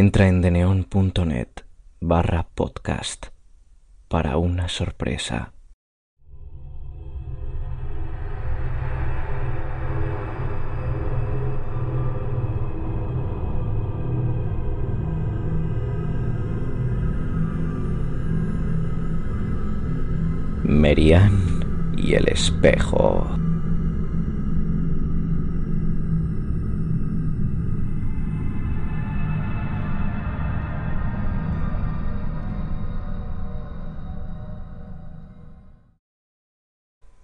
Entra en deneon.net barra podcast para una sorpresa. Merian y el espejo.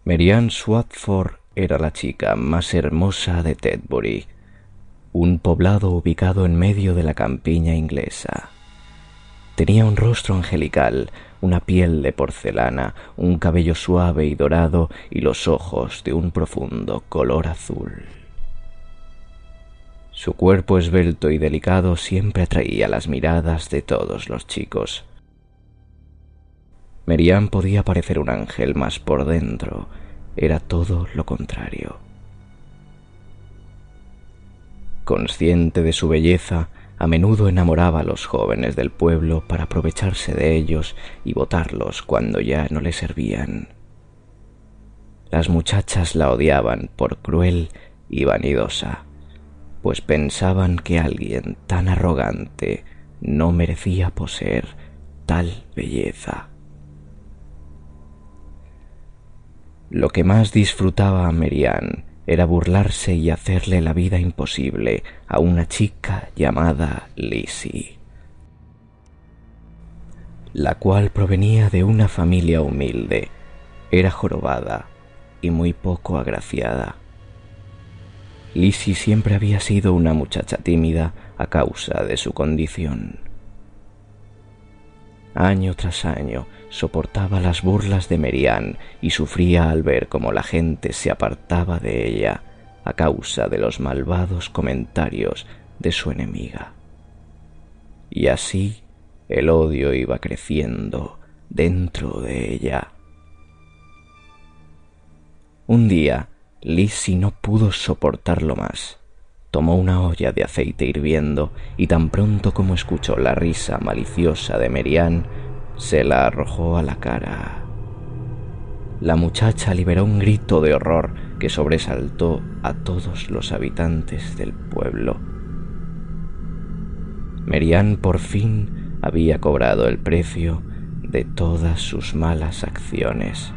Merian Swatford era la chica más hermosa de Tedbury, un poblado ubicado en medio de la campiña inglesa. Tenía un rostro angelical, una piel de porcelana, un cabello suave y dorado y los ojos de un profundo color azul. Su cuerpo esbelto y delicado siempre atraía las miradas de todos los chicos. Merian podía parecer un ángel, mas por dentro era todo lo contrario. Consciente de su belleza, a menudo enamoraba a los jóvenes del pueblo para aprovecharse de ellos y botarlos cuando ya no le servían. Las muchachas la odiaban por cruel y vanidosa, pues pensaban que alguien tan arrogante no merecía poseer tal belleza. Lo que más disfrutaba a Merian era burlarse y hacerle la vida imposible a una chica llamada Lizzie, la cual provenía de una familia humilde, era jorobada y muy poco agraciada. Lizzie siempre había sido una muchacha tímida a causa de su condición. Año tras año soportaba las burlas de Merian y sufría al ver cómo la gente se apartaba de ella a causa de los malvados comentarios de su enemiga. Y así el odio iba creciendo dentro de ella. Un día, Lizzie no pudo soportarlo más tomó una olla de aceite hirviendo y tan pronto como escuchó la risa maliciosa de Merian, se la arrojó a la cara. La muchacha liberó un grito de horror que sobresaltó a todos los habitantes del pueblo. Merian por fin había cobrado el precio de todas sus malas acciones.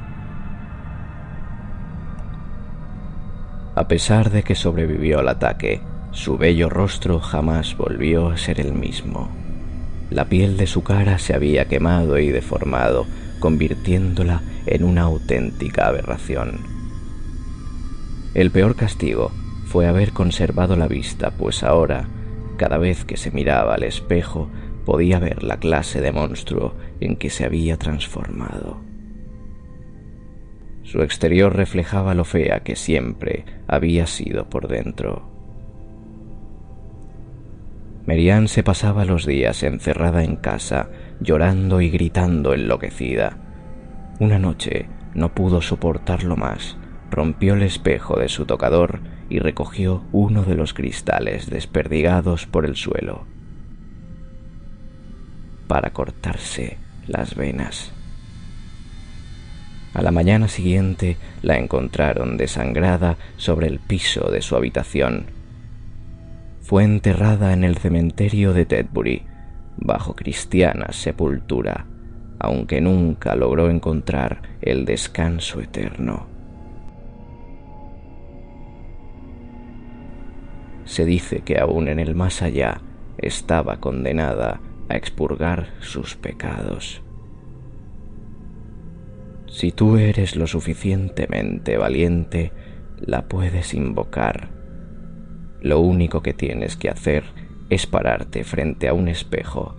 A pesar de que sobrevivió al ataque, su bello rostro jamás volvió a ser el mismo. La piel de su cara se había quemado y deformado, convirtiéndola en una auténtica aberración. El peor castigo fue haber conservado la vista, pues ahora, cada vez que se miraba al espejo, podía ver la clase de monstruo en que se había transformado. Su exterior reflejaba lo fea que siempre había sido por dentro. Merian se pasaba los días encerrada en casa, llorando y gritando enloquecida. Una noche no pudo soportarlo más, rompió el espejo de su tocador y recogió uno de los cristales desperdigados por el suelo para cortarse las venas. A la mañana siguiente la encontraron desangrada sobre el piso de su habitación. Fue enterrada en el cementerio de Tedbury, bajo cristiana sepultura, aunque nunca logró encontrar el descanso eterno. Se dice que aún en el más allá estaba condenada a expurgar sus pecados. Si tú eres lo suficientemente valiente, la puedes invocar. Lo único que tienes que hacer es pararte frente a un espejo,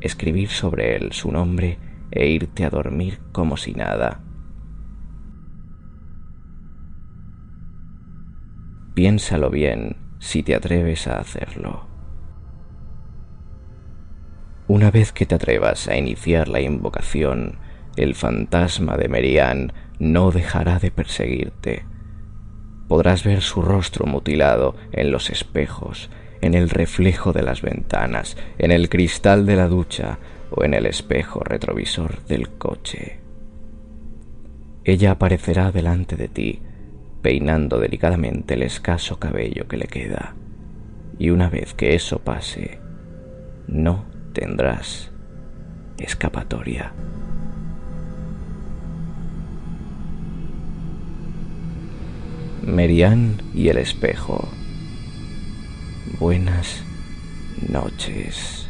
escribir sobre él su nombre e irte a dormir como si nada. Piénsalo bien si te atreves a hacerlo. Una vez que te atrevas a iniciar la invocación, el fantasma de Merian no dejará de perseguirte. Podrás ver su rostro mutilado en los espejos, en el reflejo de las ventanas, en el cristal de la ducha o en el espejo retrovisor del coche. Ella aparecerá delante de ti, peinando delicadamente el escaso cabello que le queda. Y una vez que eso pase, no tendrás escapatoria. Merian y el espejo. Buenas noches.